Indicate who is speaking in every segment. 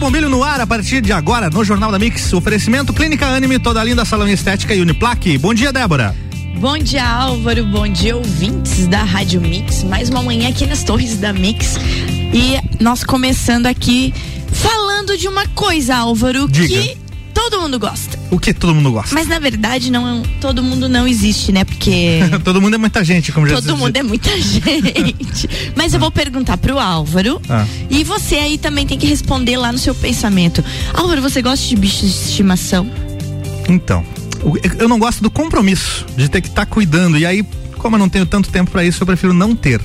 Speaker 1: Bombilho no ar a partir de agora no Jornal da Mix. Oferecimento Clínica Anime, toda linda salão estética e Uniplaque. Bom dia, Débora.
Speaker 2: Bom dia, Álvaro. Bom dia, ouvintes da Rádio Mix. Mais uma manhã aqui nas Torres da Mix. E nós começando aqui falando de uma coisa, Álvaro,
Speaker 1: Diga.
Speaker 2: que todo mundo gosta.
Speaker 1: O que todo mundo gosta?
Speaker 2: Mas na verdade não todo mundo não existe, né? Porque
Speaker 1: todo mundo é muita gente, como já
Speaker 2: todo mundo é muita gente. Mas eu vou perguntar pro Álvaro
Speaker 1: Ah.
Speaker 2: e você aí também tem que responder lá no seu pensamento. Álvaro, você gosta de bichos de estimação?
Speaker 1: Então, eu não gosto do compromisso de ter que estar cuidando. E aí, como eu não tenho tanto tempo pra isso, eu prefiro não ter.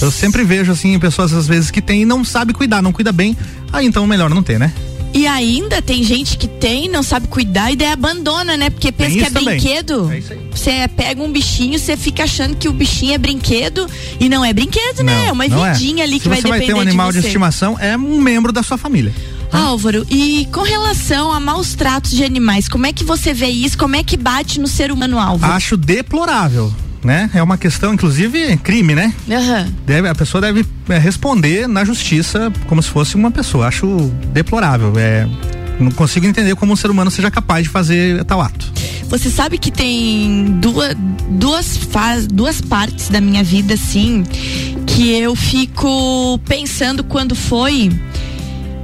Speaker 1: Eu sempre vejo assim pessoas às vezes que tem e não sabe cuidar, não cuida bem. Aí então melhor não ter, né?
Speaker 2: E ainda tem gente que tem, não sabe cuidar e daí abandona, né? Porque pensa que é
Speaker 1: também.
Speaker 2: brinquedo.
Speaker 1: É isso aí.
Speaker 2: Você pega um bichinho, você fica achando que o bichinho é brinquedo e não é brinquedo, né? É uma
Speaker 1: não
Speaker 2: vidinha ali
Speaker 1: Se
Speaker 2: que vai
Speaker 1: você vai
Speaker 2: depender
Speaker 1: ter um animal de,
Speaker 2: de
Speaker 1: estimação, é um membro da sua família.
Speaker 2: Álvaro, e com relação a maus tratos de animais, como é que você vê isso? Como é que bate no ser humano, Álvaro?
Speaker 1: Acho deplorável, né? É uma questão, inclusive, crime, né?
Speaker 2: Aham.
Speaker 1: Deve, a pessoa deve é, responder na justiça como se fosse uma pessoa. Acho deplorável. É, não consigo entender como um ser humano seja capaz de fazer tal ato.
Speaker 2: Você sabe que tem duas, duas, faz, duas partes da minha vida, assim, que eu fico pensando quando foi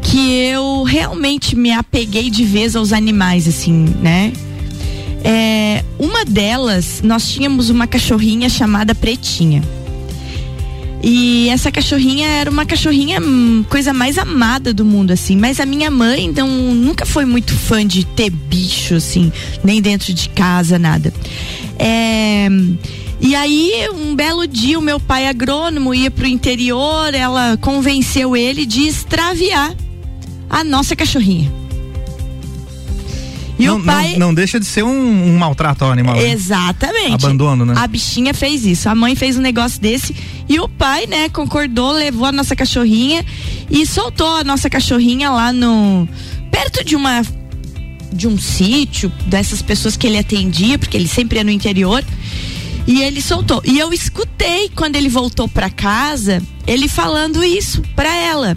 Speaker 2: que eu realmente me apeguei de vez aos animais, assim, né? É, uma delas, nós tínhamos uma cachorrinha chamada Pretinha. E essa cachorrinha era uma cachorrinha hum, coisa mais amada do mundo, assim. Mas a minha mãe não, nunca foi muito fã de ter bicho, assim, nem dentro de casa, nada. É, e aí, um belo dia, o meu pai agrônomo ia pro interior, ela convenceu ele de extraviar a nossa cachorrinha. E
Speaker 1: não,
Speaker 2: o pai.
Speaker 1: não, não deixa de ser um, um maltrato ao animal. né?
Speaker 2: Exatamente.
Speaker 1: Abandono, né?
Speaker 2: A bichinha fez isso. A mãe fez um negócio desse e o pai, né, concordou, levou a nossa cachorrinha e soltou a nossa cachorrinha lá no perto de uma de um sítio dessas pessoas que ele atendia, porque ele sempre ia no interior. E ele soltou. E eu escutei quando ele voltou pra casa, ele falando isso pra ela,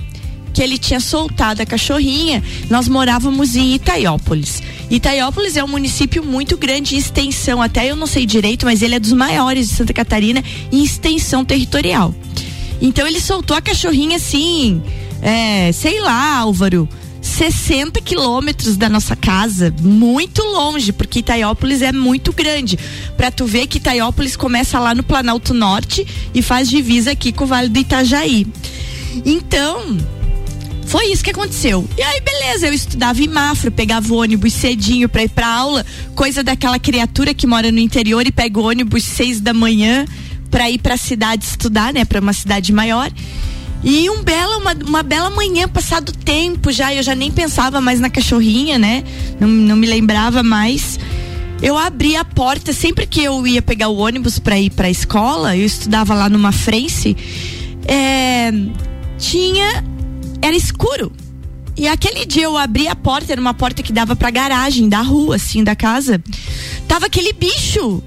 Speaker 2: que ele tinha soltado a cachorrinha. Nós morávamos em Itaiópolis. Itaiópolis é um município muito grande em extensão, até eu não sei direito, mas ele é dos maiores de Santa Catarina em extensão territorial. Então ele soltou a cachorrinha assim, é, sei lá, Álvaro, 60 quilômetros da nossa casa, muito longe, porque Itaiópolis é muito grande. Pra tu ver que Itaiópolis começa lá no Planalto Norte e faz divisa aqui com o Vale do Itajaí. Então, foi isso que aconteceu. E aí, beleza, eu estudava em Mafra, pegava o ônibus cedinho pra ir pra aula, coisa daquela criatura que mora no interior e pega o ônibus seis da manhã pra ir pra cidade estudar, né, pra uma cidade maior. E um bela, uma, uma bela manhã, passado tempo já, eu já nem pensava mais na cachorrinha, né? Não, não me lembrava mais. Eu abri a porta, sempre que eu ia pegar o ônibus pra ir pra escola, eu estudava lá numa frente, é, tinha. Era escuro. E aquele dia eu abri a porta, era uma porta que dava pra garagem da rua, assim, da casa. Tava aquele bicho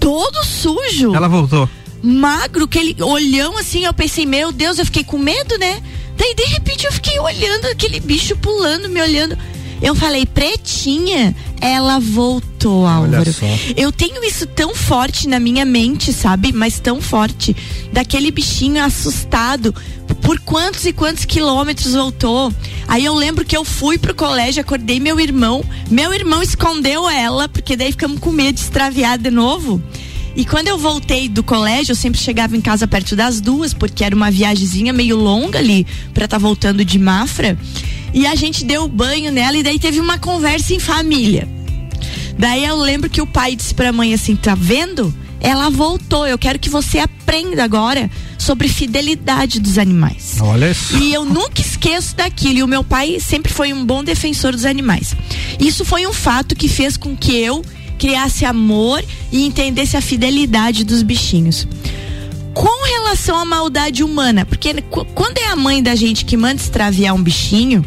Speaker 2: todo sujo
Speaker 1: Ela voltou.
Speaker 2: magro, aquele olhão assim, eu pensei, meu Deus, eu fiquei com medo, né? Daí de repente eu fiquei olhando aquele bicho pulando, me olhando. Eu falei, pretinha, ela voltou, Álvaro. Eu tenho isso tão forte na minha mente, sabe? Mas tão forte. Daquele bichinho assustado. Por quantos e quantos quilômetros voltou? Aí eu lembro que eu fui pro colégio, acordei meu irmão. Meu irmão escondeu ela, porque daí ficamos com medo de extraviar de novo. E quando eu voltei do colégio, eu sempre chegava em casa perto das duas, porque era uma viagemzinha meio longa ali pra estar voltando de Mafra. E a gente deu banho nela e daí teve uma conversa em família. Daí eu lembro que o pai disse pra mãe assim: tá vendo? Ela voltou. Eu quero que você aprenda agora sobre fidelidade dos animais.
Speaker 1: Olha isso.
Speaker 2: E eu nunca esqueço daquilo. E o meu pai sempre foi um bom defensor dos animais. Isso foi um fato que fez com que eu criasse amor e entendesse a fidelidade dos bichinhos. Com relação à maldade humana, porque qu- quando é a mãe da gente que manda extraviar um bichinho,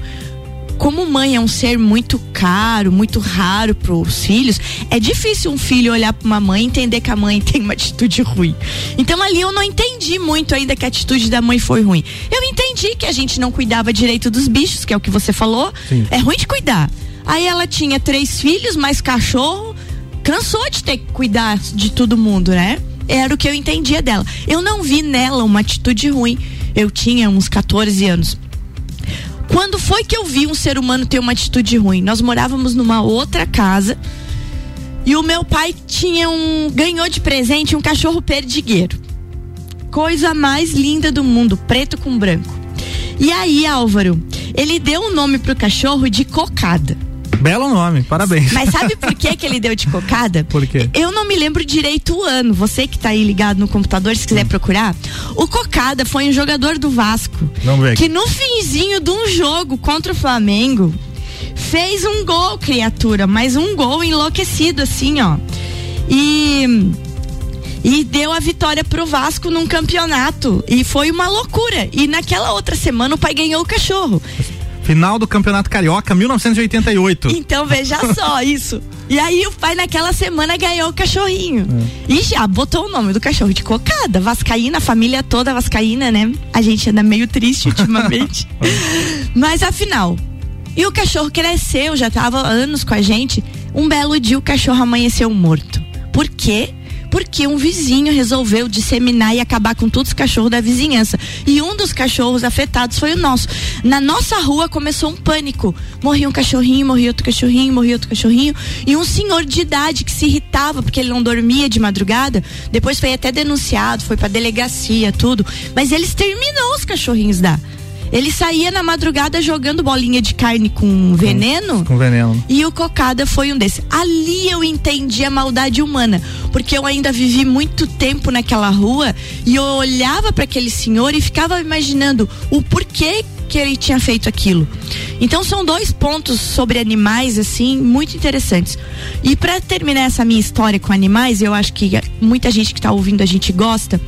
Speaker 2: como mãe é um ser muito caro, muito raro para os filhos, é difícil um filho olhar para uma mãe e entender que a mãe tem uma atitude ruim. Então ali eu não entendi muito ainda que a atitude da mãe foi ruim. Eu entendi que a gente não cuidava direito dos bichos, que é o que você falou. Sim. É ruim de cuidar. Aí ela tinha três filhos, mais cachorro, cansou de ter que cuidar de todo mundo, né? Era o que eu entendia dela. Eu não vi nela uma atitude ruim. Eu tinha uns 14 anos. Quando foi que eu vi um ser humano ter uma atitude ruim? Nós morávamos numa outra casa e o meu pai tinha um ganhou de presente um cachorro perdigueiro. Coisa mais linda do mundo, preto com branco. E aí, Álvaro, ele deu um nome pro cachorro de cocada.
Speaker 1: Belo nome, parabéns.
Speaker 2: Mas sabe por que, que ele deu de cocada?
Speaker 1: Por quê?
Speaker 2: Eu não me lembro direito o ano. Você que tá aí ligado no computador, se quiser hum. procurar. O Cocada foi um jogador do Vasco.
Speaker 1: Vamos ver.
Speaker 2: Que no finzinho de um jogo contra o Flamengo fez um gol, criatura. Mas um gol enlouquecido, assim, ó. E e deu a vitória pro Vasco num campeonato. E foi uma loucura. E naquela outra semana o pai ganhou o cachorro.
Speaker 1: Final do Campeonato Carioca, 1988.
Speaker 2: Então veja só isso. E aí o pai naquela semana ganhou o cachorrinho. É. E já botou o nome do cachorro de cocada. Vascaína, a família toda vascaína, né? A gente anda meio triste ultimamente. Mas afinal. E o cachorro cresceu, já tava anos com a gente. Um belo dia o cachorro amanheceu morto. Por quê? porque um vizinho resolveu disseminar e acabar com todos os cachorros da vizinhança. E um dos cachorros afetados foi o nosso. Na nossa rua começou um pânico. Morria um cachorrinho, morria outro cachorrinho, morria outro cachorrinho. E um senhor de idade que se irritava porque ele não dormia de madrugada, depois foi até denunciado, foi pra delegacia, tudo. Mas ele exterminou os cachorrinhos da. Ele saía na madrugada jogando bolinha de carne com veneno.
Speaker 1: Com, veneno.
Speaker 2: E o cocada foi um desses. Ali eu entendi a maldade humana, porque eu ainda vivi muito tempo naquela rua e eu olhava para aquele senhor e ficava imaginando o porquê que ele tinha feito aquilo. Então são dois pontos sobre animais assim muito interessantes. E para terminar essa minha história com animais, eu acho que muita gente que está ouvindo a gente gosta.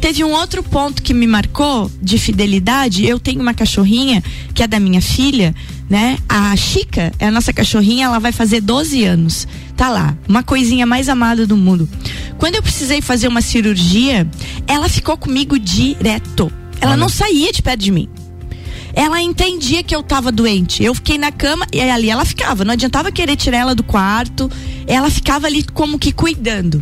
Speaker 2: Teve um outro ponto que me marcou de fidelidade. Eu tenho uma cachorrinha que é da minha filha, né? A Chica é a nossa cachorrinha, ela vai fazer 12 anos. Tá lá, uma coisinha mais amada do mundo. Quando eu precisei fazer uma cirurgia, ela ficou comigo direto. Ela Olha. não saía de perto de mim ela entendia que eu tava doente. Eu fiquei na cama e ali ela ficava. Não adiantava querer tirar ela do quarto. Ela ficava ali como que cuidando.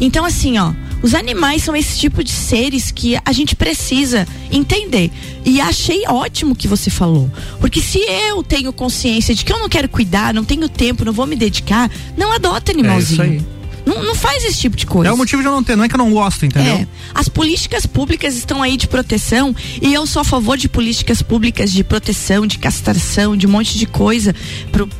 Speaker 2: Então, assim, ó. Os animais são esse tipo de seres que a gente precisa entender. E achei ótimo que você falou. Porque se eu tenho consciência de que eu não quero cuidar, não tenho tempo, não vou me dedicar, não adota animalzinho. É isso aí. Não, não faz esse tipo de coisa.
Speaker 1: É o motivo de eu não ter, não é que eu não gosto, entendeu? É.
Speaker 2: As políticas públicas estão aí de proteção e eu sou a favor de políticas públicas de proteção, de castração, de um monte de coisa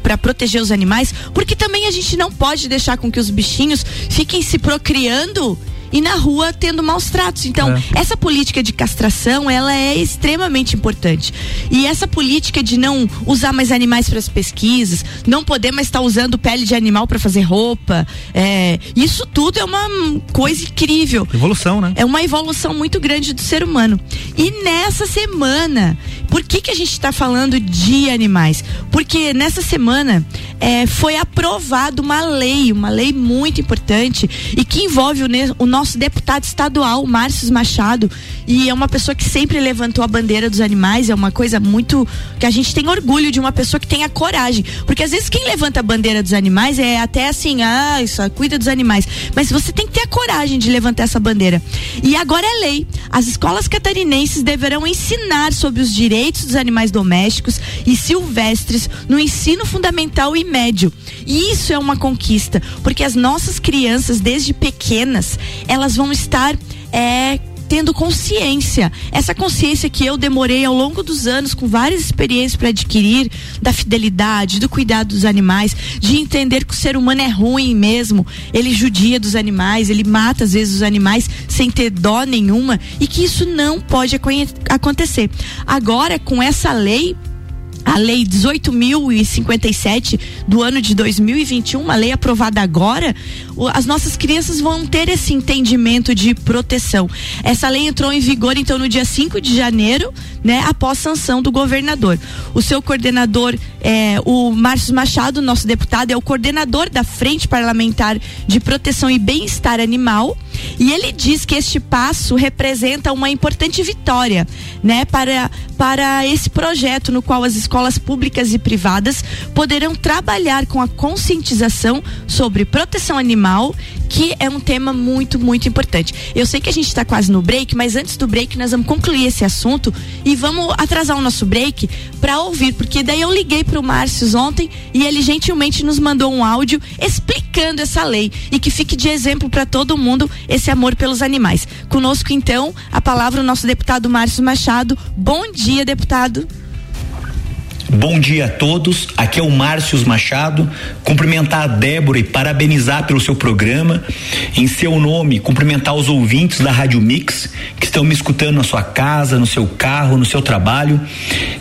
Speaker 2: para proteger os animais, porque também a gente não pode deixar com que os bichinhos fiquem se procriando e na rua tendo maus tratos. Então, é. essa política de castração, ela é extremamente importante. E essa política de não usar mais animais para as pesquisas, não poder mais estar tá usando pele de animal para fazer roupa, é, isso tudo é uma coisa incrível.
Speaker 1: Evolução, né?
Speaker 2: É uma evolução muito grande do ser humano. E nessa semana, por que que a gente está falando de animais? Porque nessa semana é, foi aprovada uma lei, uma lei muito importante e que envolve o, o nosso deputado estadual, Márcio Machado, e é uma pessoa que sempre levantou a bandeira dos animais, é uma coisa muito que a gente tem orgulho de uma pessoa que tem a coragem, porque às vezes quem levanta a bandeira dos animais é até assim, ah, isso cuida dos animais, mas você tem que ter a coragem de levantar essa bandeira. E agora é lei. As escolas catarinenses deverão ensinar sobre os direitos dos animais domésticos e silvestres no ensino fundamental e médio. E isso é uma conquista, porque as nossas crianças desde pequenas, elas vão estar é, tendo consciência. Essa consciência que eu demorei ao longo dos anos, com várias experiências para adquirir, da fidelidade, do cuidado dos animais, de entender que o ser humano é ruim mesmo. Ele judia dos animais, ele mata às vezes os animais sem ter dó nenhuma e que isso não pode acontecer. Agora, com essa lei a Lei 18.057 do ano de 2021, uma lei aprovada agora, as nossas crianças vão ter esse entendimento de proteção. Essa lei entrou em vigor então no dia 5 de janeiro, né, após sanção do governador. O seu coordenador, é, o Márcio Machado, nosso deputado, é o coordenador da Frente Parlamentar de Proteção e Bem-Estar Animal. E ele diz que este passo representa uma importante vitória, né, para, para esse projeto no qual as escolas públicas e privadas poderão trabalhar com a conscientização sobre proteção animal, que é um tema muito, muito importante. Eu sei que a gente está quase no break, mas antes do break nós vamos concluir esse assunto e vamos atrasar o nosso break para ouvir, porque daí eu liguei para o Márcio ontem e ele gentilmente nos mandou um áudio explicando essa lei e que fique de exemplo para todo mundo esse amor pelos animais. Conosco então a palavra o nosso deputado Márcio Machado. Bom dia, deputado.
Speaker 3: Bom dia a todos. Aqui é o Márcio Machado. Cumprimentar a Débora e parabenizar pelo seu programa. Em seu nome, cumprimentar os ouvintes da Rádio Mix que estão me escutando na sua casa, no seu carro, no seu trabalho.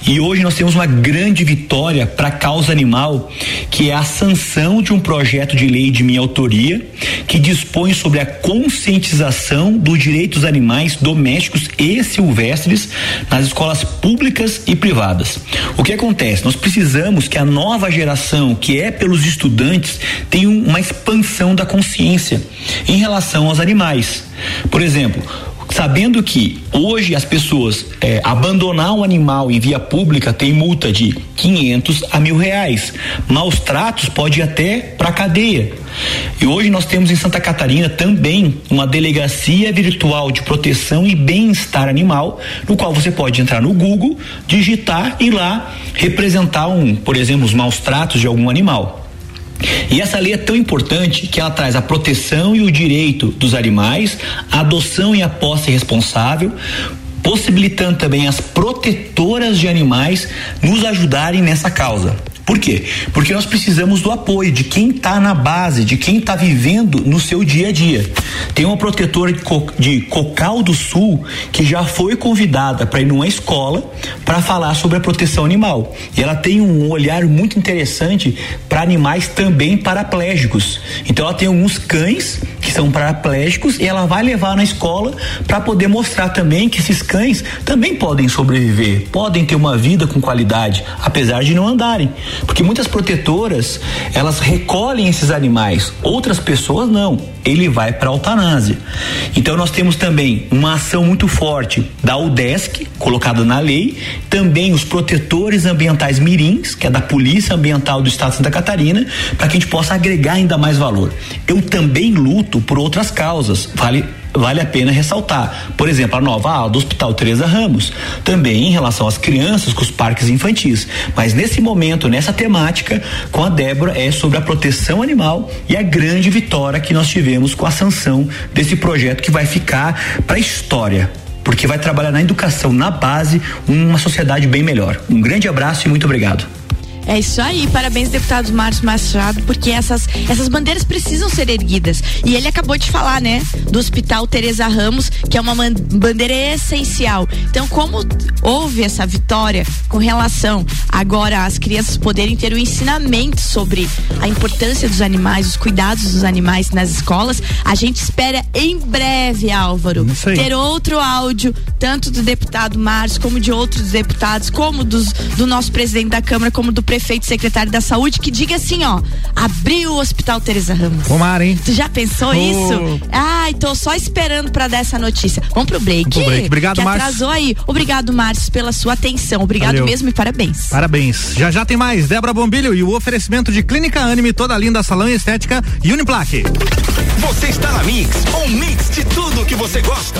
Speaker 3: E hoje nós temos uma grande vitória para a causa animal, que é a sanção de um projeto de lei de minha autoria, que dispõe sobre a conscientização dos direitos animais domésticos e silvestres nas escolas públicas e privadas. O que acontece? Acontece? Nós precisamos que a nova geração, que é pelos estudantes, tenha uma expansão da consciência em relação aos animais. Por exemplo, sabendo que hoje as pessoas é, abandonar um animal em via pública tem multa de 500 a mil reais. Maus tratos pode ir até para cadeia. E hoje nós temos em Santa Catarina também uma delegacia virtual de proteção e bem-estar animal, no qual você pode entrar no Google, digitar e lá representar um, por exemplo, os maus tratos de algum animal. E essa lei é tão importante que ela traz a proteção e o direito dos animais, a adoção e a posse responsável, possibilitando também as protetoras de animais nos ajudarem nessa causa. Por quê? Porque nós precisamos do apoio de quem está na base, de quem está vivendo no seu dia a dia. Tem uma protetora de, Co de Cocal do Sul que já foi convidada para ir numa escola para falar sobre a proteção animal. E ela tem um olhar muito interessante para animais também paraplégicos. Então ela tem alguns cães que são paraplégicos e ela vai levar na escola para poder mostrar também que esses cães também podem sobreviver, podem ter uma vida com qualidade, apesar de não andarem. Porque muitas protetoras, elas recolhem esses animais, outras pessoas não. Ele vai para eutanásia. Então nós temos também uma ação muito forte da UDESC, colocada na lei, também os protetores ambientais mirins, que é da Polícia Ambiental do Estado de Santa Catarina, para que a gente possa agregar ainda mais valor. Eu também luto por outras causas. Vale vale a pena ressaltar. Por exemplo, a nova ala do Hospital Teresa Ramos, também em relação às crianças com os parques infantis. Mas nesse momento, nessa temática, com a Débora, é sobre a proteção animal e a grande vitória que nós tivemos com a sanção desse projeto que vai ficar para a história. Porque vai trabalhar na educação, na base, uma sociedade bem melhor. Um grande abraço e muito obrigado.
Speaker 2: É isso aí, parabéns deputado Márcio Machado, porque essas, essas bandeiras precisam ser erguidas. E ele acabou de falar, né, do Hospital Teresa Ramos, que é uma bandeira essencial. Então, como houve essa vitória com relação agora às crianças poderem ter o ensinamento sobre a importância dos animais, os cuidados dos animais nas escolas, a gente espera em breve, Álvaro, ter outro áudio, tanto do deputado Márcio, como de outros deputados, como dos, do nosso presidente da Câmara, como do prefeito secretário da saúde que diga assim, ó, abriu o Hospital Teresa Ramos.
Speaker 1: Tomara, hein?
Speaker 2: Tu já pensou oh. isso? Ai, tô só esperando para dar essa notícia. Vamos pro break. Vamos pro break.
Speaker 1: Obrigado, Márcio.
Speaker 2: atrasou aí. Obrigado, Márcio, pela sua atenção. Obrigado Valeu. mesmo e parabéns.
Speaker 1: Parabéns. Já já tem mais. Débora Bombilho e o oferecimento de Clínica Anime, toda linda salão e estética e Uniplaque.
Speaker 4: Você está na Mix, um mix de tudo que você gosta.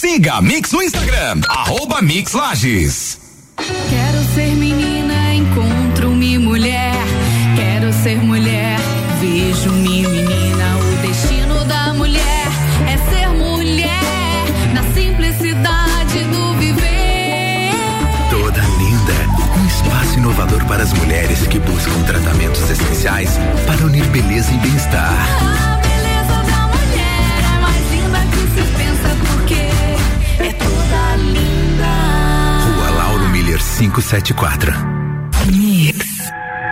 Speaker 4: Siga a Mix no Instagram, arroba Mix Lages.
Speaker 5: Quero ser menina, encontro-me mulher. Quero ser mulher, vejo-me menina. O destino da mulher é ser mulher na simplicidade do viver.
Speaker 4: Toda linda. Um espaço inovador para as mulheres que buscam tratamentos essenciais para unir beleza e bem-estar. 574.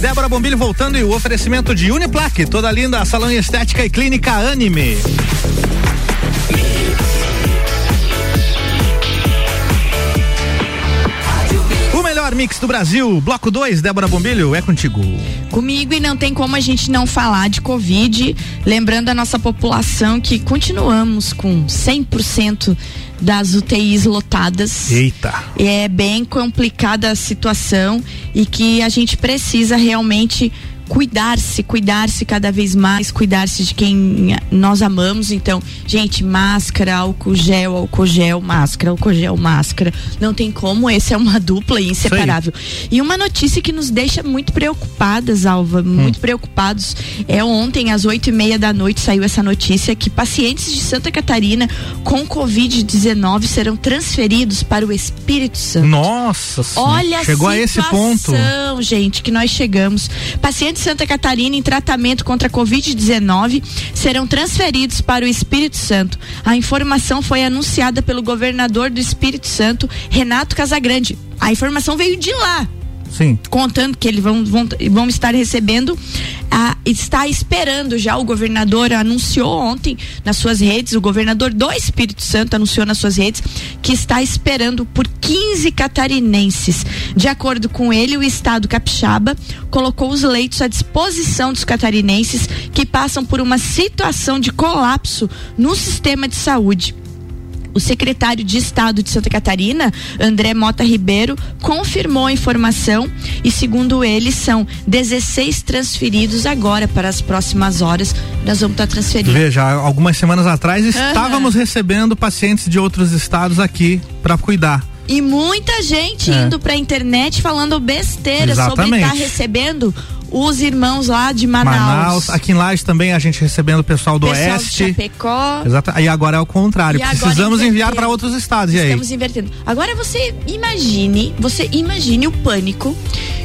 Speaker 1: Débora Bombilho voltando e o oferecimento de Uniplaque, toda linda, salão estética e clínica Anime. Melhor mix do Brasil, bloco 2, Débora Bombilho, é contigo.
Speaker 2: Comigo e não tem como a gente não falar de Covid, lembrando a nossa população que continuamos com 100% das UTIs lotadas.
Speaker 1: Eita.
Speaker 2: É bem complicada a situação e que a gente precisa realmente cuidar-se, cuidar-se cada vez mais, cuidar-se de quem nós amamos. Então, gente, máscara, álcool gel, álcool gel, máscara, álcool gel, máscara. Não tem como, esse é uma dupla e inseparável. E uma notícia que nos deixa muito preocupadas, Alva, muito preocupados. É ontem, às oito e meia da noite, saiu essa notícia que pacientes de Santa Catarina com Covid-19 serão transferidos para o Espírito Santo.
Speaker 1: Nossa Senhora,
Speaker 2: Olha
Speaker 1: chegou
Speaker 2: a
Speaker 1: esse ponto.
Speaker 2: gente, que nós chegamos. Pacientes de Santa Catarina em tratamento contra a Covid-19 serão transferidos para o Espírito Santo. A informação foi anunciada pelo governador do Espírito Santo, Renato Casagrande. A informação veio de lá
Speaker 1: Sim.
Speaker 2: contando que eles vão, vão, vão estar recebendo, ah, está esperando já. O governador anunciou ontem nas suas redes, o governador do Espírito Santo anunciou nas suas redes que está esperando por 15 catarinenses. De acordo com ele, o estado capixaba colocou os leitos à disposição dos catarinenses que passam por uma situação de colapso no sistema de saúde. O secretário de Estado de Santa Catarina, André Mota Ribeiro, confirmou a informação e, segundo ele, são 16 transferidos agora para as próximas horas. Nós vamos estar transferindo.
Speaker 1: Veja, algumas semanas atrás estávamos recebendo pacientes de outros estados aqui para cuidar.
Speaker 2: E muita gente
Speaker 1: É.
Speaker 2: indo pra internet falando besteira sobre
Speaker 1: Exatamente.
Speaker 2: estar recebendo os irmãos lá de Manaus.
Speaker 1: Manaus, aqui em Lages também a gente recebendo o pessoal do
Speaker 2: pessoal
Speaker 1: Oeste.
Speaker 2: de Chapecó.
Speaker 1: Exato. E agora é o contrário. Precisamos enviar para outros estados. E aí?
Speaker 2: Estamos invertendo. Agora você imagine, você imagine o pânico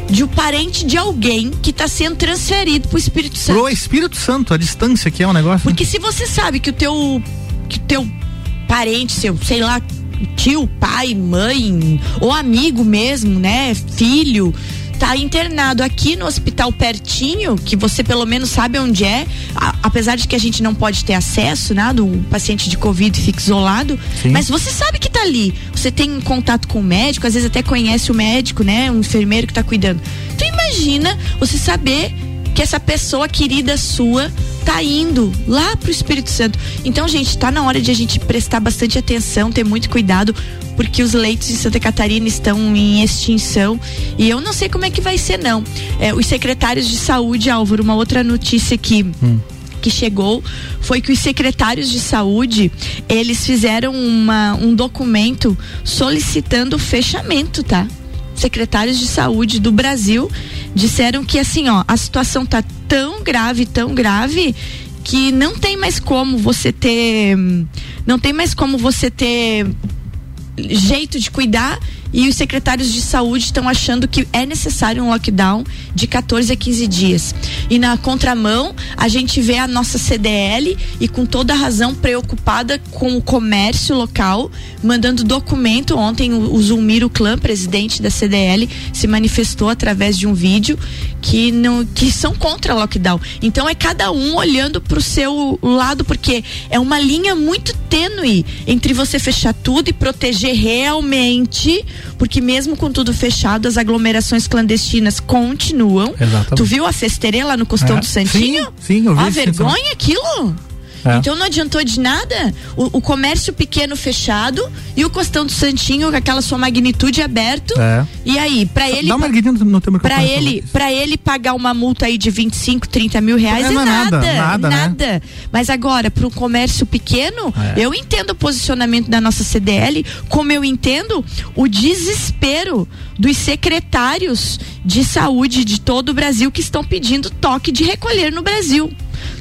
Speaker 2: de um parente de alguém que está sendo transferido pro Espírito Santo.
Speaker 1: Pro Espírito Santo, a distância que é um negócio.
Speaker 2: Porque se você sabe que o teu que o teu parente, seu, sei lá, tio, pai, mãe, ou amigo mesmo, né, filho, tá internado aqui no hospital pertinho, que você pelo menos sabe onde é, a- apesar de que a gente não pode ter acesso, nada, o paciente de Covid fica isolado,
Speaker 1: Sim.
Speaker 2: mas você sabe que tá ali. Você tem contato com o médico, às vezes até conhece o médico, né, um enfermeiro que tá cuidando. Então imagina você saber que essa pessoa querida sua tá indo lá pro Espírito Santo. Então, gente, tá na hora de a gente prestar bastante atenção, ter muito cuidado, porque os leitos de Santa Catarina estão em extinção e eu não sei como é que vai ser não. É, os secretários de saúde, Álvaro, uma outra notícia que que chegou foi que os secretários de saúde eles fizeram uma, um documento solicitando o fechamento, tá? Secretários de saúde do Brasil disseram que assim, ó, a situação tá tão grave, tão grave que não tem mais como você ter não tem mais como você ter jeito de cuidar e os secretários de saúde estão achando que é necessário um lockdown de 14 a 15 dias. E na contramão, a gente vê a nossa CDL e com toda razão preocupada com o comércio local, mandando documento. Ontem o, Zulmiro Clã, presidente da CDL, se manifestou através de um vídeo que não que são contra lockdown. Então é cada um olhando para o seu lado porque é uma linha muito tênue entre você fechar tudo e proteger realmente porque mesmo com tudo fechado, as aglomerações clandestinas continuam.
Speaker 1: Exatamente.
Speaker 2: Tu viu a festeira lá no Costão
Speaker 1: É.
Speaker 2: do Santinho?
Speaker 1: Sim, sim, eu vi
Speaker 2: Ó,
Speaker 1: isso,
Speaker 2: vergonha aquilo?
Speaker 1: É.
Speaker 2: Então não adiantou de nada. O, o comércio pequeno fechado e o Costão do Santinho com aquela sua magnitude aberto.
Speaker 1: É.
Speaker 2: E aí, pra ele
Speaker 1: Dá uma erguidinha no, teu microfone.
Speaker 2: Pra ele, pra ele pagar uma multa aí de 25, 30 mil reais
Speaker 1: É,
Speaker 2: é,
Speaker 1: não é
Speaker 2: nada.
Speaker 1: nada, nada, né?
Speaker 2: Mas agora, para um comércio pequeno,
Speaker 1: É.
Speaker 2: eu entendo o posicionamento da nossa CDL, como eu entendo o desespero dos secretários de saúde de todo o Brasil que estão pedindo toque de recolher no Brasil.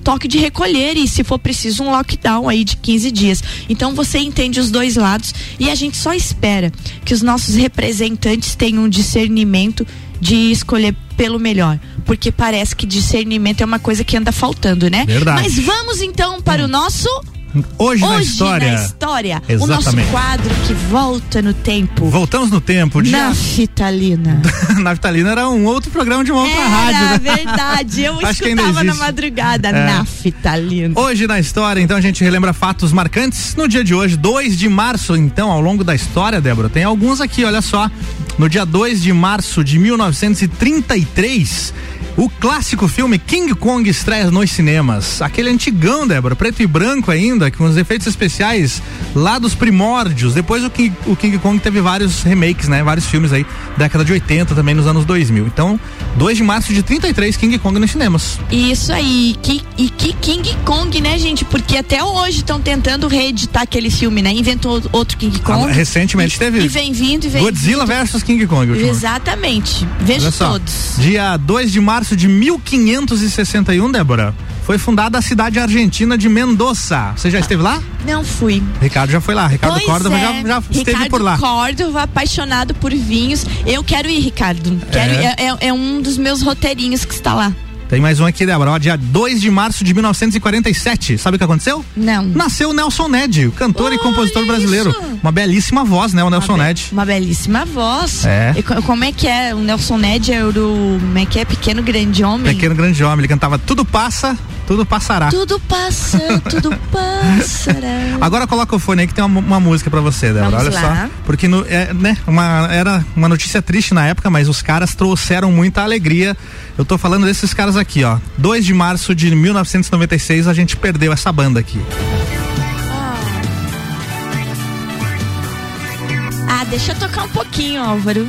Speaker 2: Toque de recolher e, se for preciso, um lockdown aí de 15 dias. Então você entende os dois lados e a gente só espera que os nossos representantes tenham um discernimento de escolher pelo melhor. Porque parece que discernimento é uma coisa que anda faltando, né?
Speaker 1: Verdade.
Speaker 2: Mas vamos então para o nosso
Speaker 1: Hoje, na
Speaker 2: Hoje
Speaker 1: história.
Speaker 2: na história. O nosso
Speaker 1: Exatamente.
Speaker 2: quadro que volta no tempo.
Speaker 1: Voltamos no tempo. Dia...
Speaker 2: Naftalina.
Speaker 1: Naftalina era um outro programa de uma outra
Speaker 2: Era
Speaker 1: rádio. né?
Speaker 2: verdade. Eu
Speaker 1: Acho
Speaker 2: escutava na madrugada.
Speaker 1: É.
Speaker 2: Naftalina.
Speaker 1: Hoje na história, então a gente relembra fatos marcantes. No dia de hoje, 2 de março, então, ao longo da história, Débora, tem alguns aqui, olha só. No dia 2 de março de 1933, o clássico filme King Kong estreia nos cinemas. Aquele antigão, Débora, preto e branco ainda, com os efeitos especiais lá dos primórdios. Depois o King, o King Kong teve vários remakes, né? Vários filmes aí, década de 80, também nos anos 2000. Então, 2 de março de 33, King Kong nos cinemas.
Speaker 2: Isso aí. Que, e que King Kong, né, gente? Porque até hoje estão tentando reeditar aquele filme, né? Inventou outro King Kong.
Speaker 1: Ah, recentemente
Speaker 2: e,
Speaker 1: teve
Speaker 2: E vem vindo e vem
Speaker 1: Godzilla
Speaker 2: vindo.
Speaker 1: versus King Kong.
Speaker 2: Exatamente. Vejo todos.
Speaker 1: Dia 2 de março de 1561, Débora, foi fundada a cidade argentina de Mendoza. Você já esteve lá?
Speaker 2: Não fui.
Speaker 1: Ricardo já foi lá. Ricardo
Speaker 2: Pois
Speaker 1: Córdova
Speaker 2: é.
Speaker 1: já, já esteve
Speaker 2: Ricardo
Speaker 1: por lá.
Speaker 2: Córdova, apaixonado por vinhos. Eu quero ir, Ricardo. Quero
Speaker 1: É?
Speaker 2: ir. É, é- é um dos meus roteirinhos que está lá.
Speaker 1: Tem mais um aqui, Débora. Dia 2 de março de 1947. Sabe o que aconteceu?
Speaker 2: Não.
Speaker 1: Nasceu o Nelson Ned, cantor e compositor brasileiro.
Speaker 2: isso.
Speaker 1: Uma belíssima voz, né? O Nelson
Speaker 2: Uma be-
Speaker 1: Ned.
Speaker 2: Uma belíssima voz.
Speaker 1: É.
Speaker 2: E co- como é que é? O Nelson Ned é o do. Como é que é? Pequeno Grande Homem?
Speaker 1: Pequeno grande homem. Ele cantava Tudo Passa, Tudo Passará.
Speaker 2: Tudo passa, tudo passará.
Speaker 1: Agora coloca o fone aí que tem uma, uma música pra você, Débora.
Speaker 2: Vamos
Speaker 1: Olha
Speaker 2: lá.
Speaker 1: só. Porque no- é, né, uma, era uma notícia triste na época, mas os caras trouxeram muita alegria. Eu tô falando desses caras aqui, ó. 2 de março de 1996 a gente perdeu essa banda aqui.
Speaker 2: Ah, deixa eu tocar um pouquinho, Álvaro.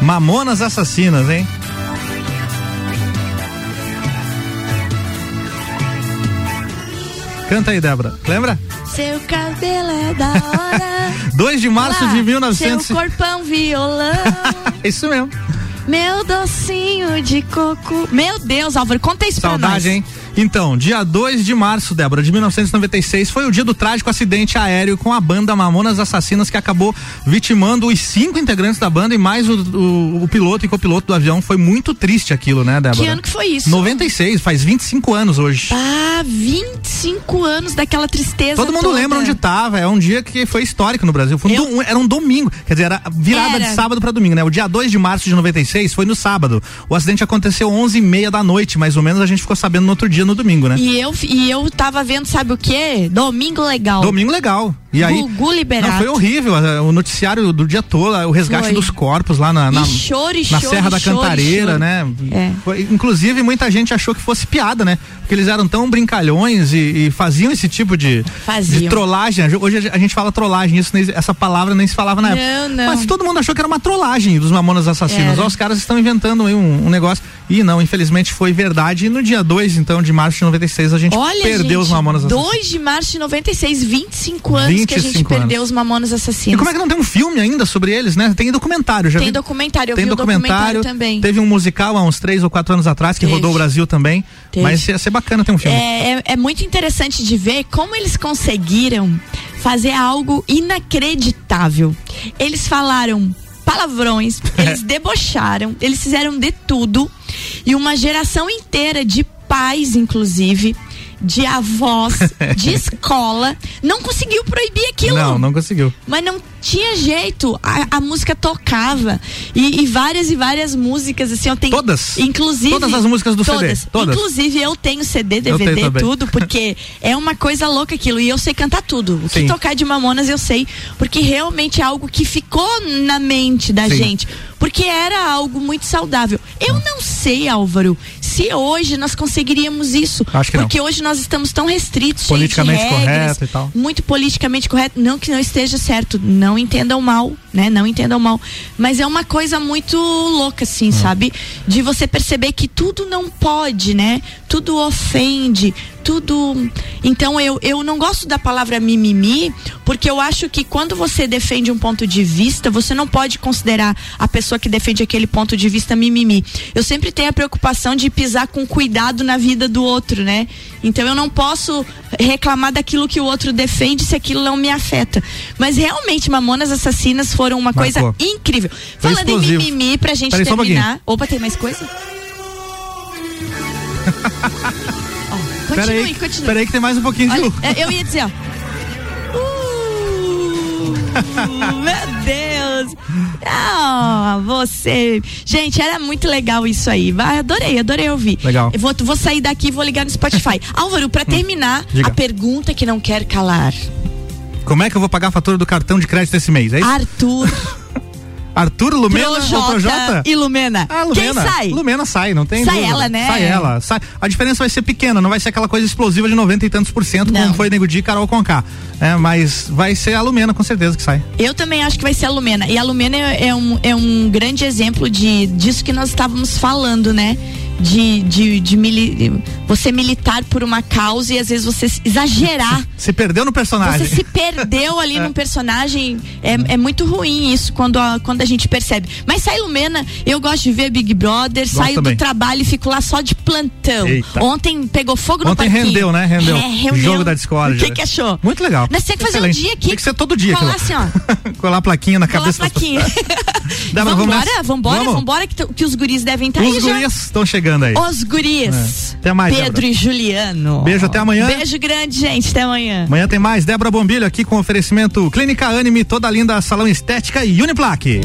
Speaker 1: Mamonas Assassinas, hein? Canta aí, Débora. Lembra?
Speaker 2: Seu cabelo é da hora.
Speaker 1: 2 de março
Speaker 2: Lá,
Speaker 1: de 1900.
Speaker 2: Seu corpão violão.
Speaker 1: Isso mesmo.
Speaker 2: meu docinho de coco. Meu Deus, Álvaro, conta isso pra nós.
Speaker 1: Saudade, hein? Então, dia 2 de março, Débora, de 1996, foi o dia do trágico acidente aéreo com a banda Mamonas Assassinas, que acabou vitimando os cinco integrantes da banda e mais o, o- o piloto e copiloto do avião. Foi muito triste aquilo, né, Débora?
Speaker 2: Que ano que foi isso?
Speaker 1: 96, faz 25 anos hoje.
Speaker 2: Ah, 25 anos daquela tristeza.
Speaker 1: Todo mundo
Speaker 2: toda.
Speaker 1: lembra onde tava, é um dia que foi histórico no Brasil. Um do- era um domingo, quer dizer, era virada
Speaker 2: Era.
Speaker 1: de sábado pra domingo, né? O dia 2 de março de 96 foi no sábado. O acidente aconteceu 11 e meia da noite, mais ou menos, a gente ficou sabendo no outro dia, no domingo, né?
Speaker 2: E eu, e eu tava vendo, sabe o quê? Domingo Legal.
Speaker 1: Domingo legal. E aí.
Speaker 2: Gugu Liberato.
Speaker 1: Não, foi horrível. O noticiário do dia todo, o resgate
Speaker 2: Foi.
Speaker 1: dos corpos lá na, na,
Speaker 2: E choro, e
Speaker 1: na
Speaker 2: choro,
Speaker 1: Serra
Speaker 2: e
Speaker 1: da
Speaker 2: choro,
Speaker 1: Cantareira, né?
Speaker 2: É.
Speaker 1: Foi- inclusive, muita gente achou que fosse piada, né? Porque eles eram tão brincalhões e, e faziam esse tipo de,
Speaker 2: Faziam.
Speaker 1: de trollagem. Hoje a gente fala trollagem, isso, essa palavra nem se falava na
Speaker 2: Não,
Speaker 1: época.
Speaker 2: não.
Speaker 1: Mas todo mundo achou que era uma trollagem dos Mamonas Assassinos. Ó, os caras estão inventando aí um, um negócio. E não, infelizmente foi verdade. E no dia 2, então, de março de 96, a gente
Speaker 2: Olha,
Speaker 1: perdeu
Speaker 2: gente,
Speaker 1: os Mamonas Assassinos.
Speaker 2: 2 de março de 96, 25 anos que a gente
Speaker 1: 25
Speaker 2: perdeu
Speaker 1: anos.
Speaker 2: os Mamonas Assassinos.
Speaker 1: E como é que não tem um filme ainda sobre eles, né? Tem documentário, já
Speaker 2: Tem
Speaker 1: vi-
Speaker 2: documentário, eu
Speaker 1: tem
Speaker 2: vi
Speaker 1: documentário,
Speaker 2: documentário também.
Speaker 1: Teve um musical há uns três ou quatro anos atrás que
Speaker 2: Teve.
Speaker 1: rodou o Brasil também.
Speaker 2: Teve.
Speaker 1: Mas ia ser bacana ter um filme.
Speaker 2: É, é, é muito interessante de ver como eles conseguiram fazer algo inacreditável. Eles falaram palavrões, eles debocharam, eles fizeram de tudo. E uma geração inteira de pais, inclusive, de avós, de escola, não conseguiu proibir aquilo.
Speaker 1: Não, não conseguiu.
Speaker 2: Mas não tinha jeito. A, a música tocava. E, e várias e várias músicas, assim, eu tenho.
Speaker 1: Todas?
Speaker 2: Inclusive.
Speaker 1: Todas as músicas do CD?
Speaker 2: todas.
Speaker 1: Todas?
Speaker 2: Inclusive, eu tenho CD,
Speaker 1: tenho
Speaker 2: DVD,
Speaker 1: também.
Speaker 2: tudo, porque é uma coisa louca aquilo. E eu sei cantar tudo. O que
Speaker 1: Sim.
Speaker 2: tocar de Mamonas eu sei. Porque realmente é algo que ficou na mente da
Speaker 1: Sim.
Speaker 2: gente. Porque era algo muito saudável. Eu não sei, Álvaro, se hoje nós conseguiríamos isso.
Speaker 1: Acho que não.
Speaker 2: porque hoje nós estamos tão restritos,
Speaker 1: Politicamente
Speaker 2: regras,
Speaker 1: correto e tal.
Speaker 2: muito politicamente correto. Não que não esteja certo, não entendam mal, né? Não entendam mal. Mas é uma coisa muito louca, assim, sabe? De você perceber que tudo não pode, né? Tudo ofende, tudo. Então eu, eu não gosto da palavra mimimi, porque eu acho que quando você defende um ponto de vista, você não pode considerar a pessoa que defende aquele ponto de vista mimimi. Eu sempre tenho a preocupação de pisar com cuidado na vida do outro, né? Então eu não posso reclamar daquilo que o outro defende se aquilo não me afeta. Mas realmente, Mamonas Assassinas foram uma coisa
Speaker 1: Marcou.
Speaker 2: incrível.
Speaker 1: Foi
Speaker 2: Falando em
Speaker 1: explosivo.
Speaker 2: mimimi, pra gente
Speaker 1: Peraí, só um
Speaker 2: terminar. Opa, tem mais coisa? Ó, continue,
Speaker 1: Peraí,
Speaker 2: continue.
Speaker 1: peraí que tem mais um pouquinho de
Speaker 2: Olha,
Speaker 1: luz.
Speaker 2: é, eu ia dizer, ó. Uh, meu Deus! Ah, você. Gente, era muito legal isso aí. Vai, adorei, adorei ouvir.
Speaker 1: Legal.
Speaker 2: Eu vou, vou sair daqui e vou ligar no Spotify. Álvaro, pra terminar,
Speaker 1: diga.
Speaker 2: a pergunta que não quer calar.
Speaker 1: Como é que eu vou pagar a fatura do cartão de crédito esse mês? É isso?
Speaker 2: Arthur,
Speaker 1: Arthur Lumena ou
Speaker 2: Projota
Speaker 1: Projota?
Speaker 2: e Lumena.
Speaker 1: Ah, Lumena.
Speaker 2: Quem sai?
Speaker 1: Lumena sai, não tem
Speaker 2: Sai
Speaker 1: dúvida.
Speaker 2: ela, né?
Speaker 1: Sai ela. Sai. A diferença vai ser pequena, não vai ser aquela coisa explosiva de 90 e tantos por cento,
Speaker 2: Não.
Speaker 1: como foi Nego Di e Carol Conká. É, mas vai ser a Lumena, com certeza, que sai.
Speaker 2: Eu também acho que vai ser a Lumena. E a Lumena é, é um, é um grande exemplo de, disso que nós estávamos falando, né? De, de, de mili- você militar por uma causa e às vezes você exagerar.
Speaker 1: Se perdeu no personagem.
Speaker 2: Você se perdeu ali num personagem. É, é muito ruim isso quando a, quando a gente percebe. Mas sai Lumena, eu gosto de ver Big Brother, saio
Speaker 1: também.
Speaker 2: do trabalho e fico lá só de plantão.
Speaker 1: Eita.
Speaker 2: Ontem pegou fogo no
Speaker 1: Ontem
Speaker 2: parquinho.
Speaker 1: rendeu, né? Rendeu.
Speaker 2: É, rendeu.
Speaker 1: Jogo da discórdia.
Speaker 2: O que, que achou?
Speaker 1: Muito legal.
Speaker 2: Nós temos que fazer
Speaker 1: Excelente.
Speaker 2: um dia aqui.
Speaker 1: Tem que ser todo dia.
Speaker 2: Colar assim, ó.
Speaker 1: Colar a plaquinha na
Speaker 2: Colar
Speaker 1: cabeça das
Speaker 2: plaquinha.
Speaker 1: pessoas. Débora, vamos
Speaker 2: vambora, vambora,
Speaker 1: Vamos?
Speaker 2: vambora, que, que os guris devem estar aí
Speaker 1: Os
Speaker 2: já.
Speaker 1: gurias estão chegando aí.
Speaker 2: Os guris.
Speaker 1: É. Até mais,
Speaker 2: Pedro
Speaker 1: Débora.
Speaker 2: e Juliano.
Speaker 1: Beijo, até amanhã.
Speaker 2: Beijo grande, gente. Até amanhã.
Speaker 1: Amanhã tem mais. Débora Bombilho aqui com oferecimento Clínica Anime, toda linda, salão estética e Uniplaque.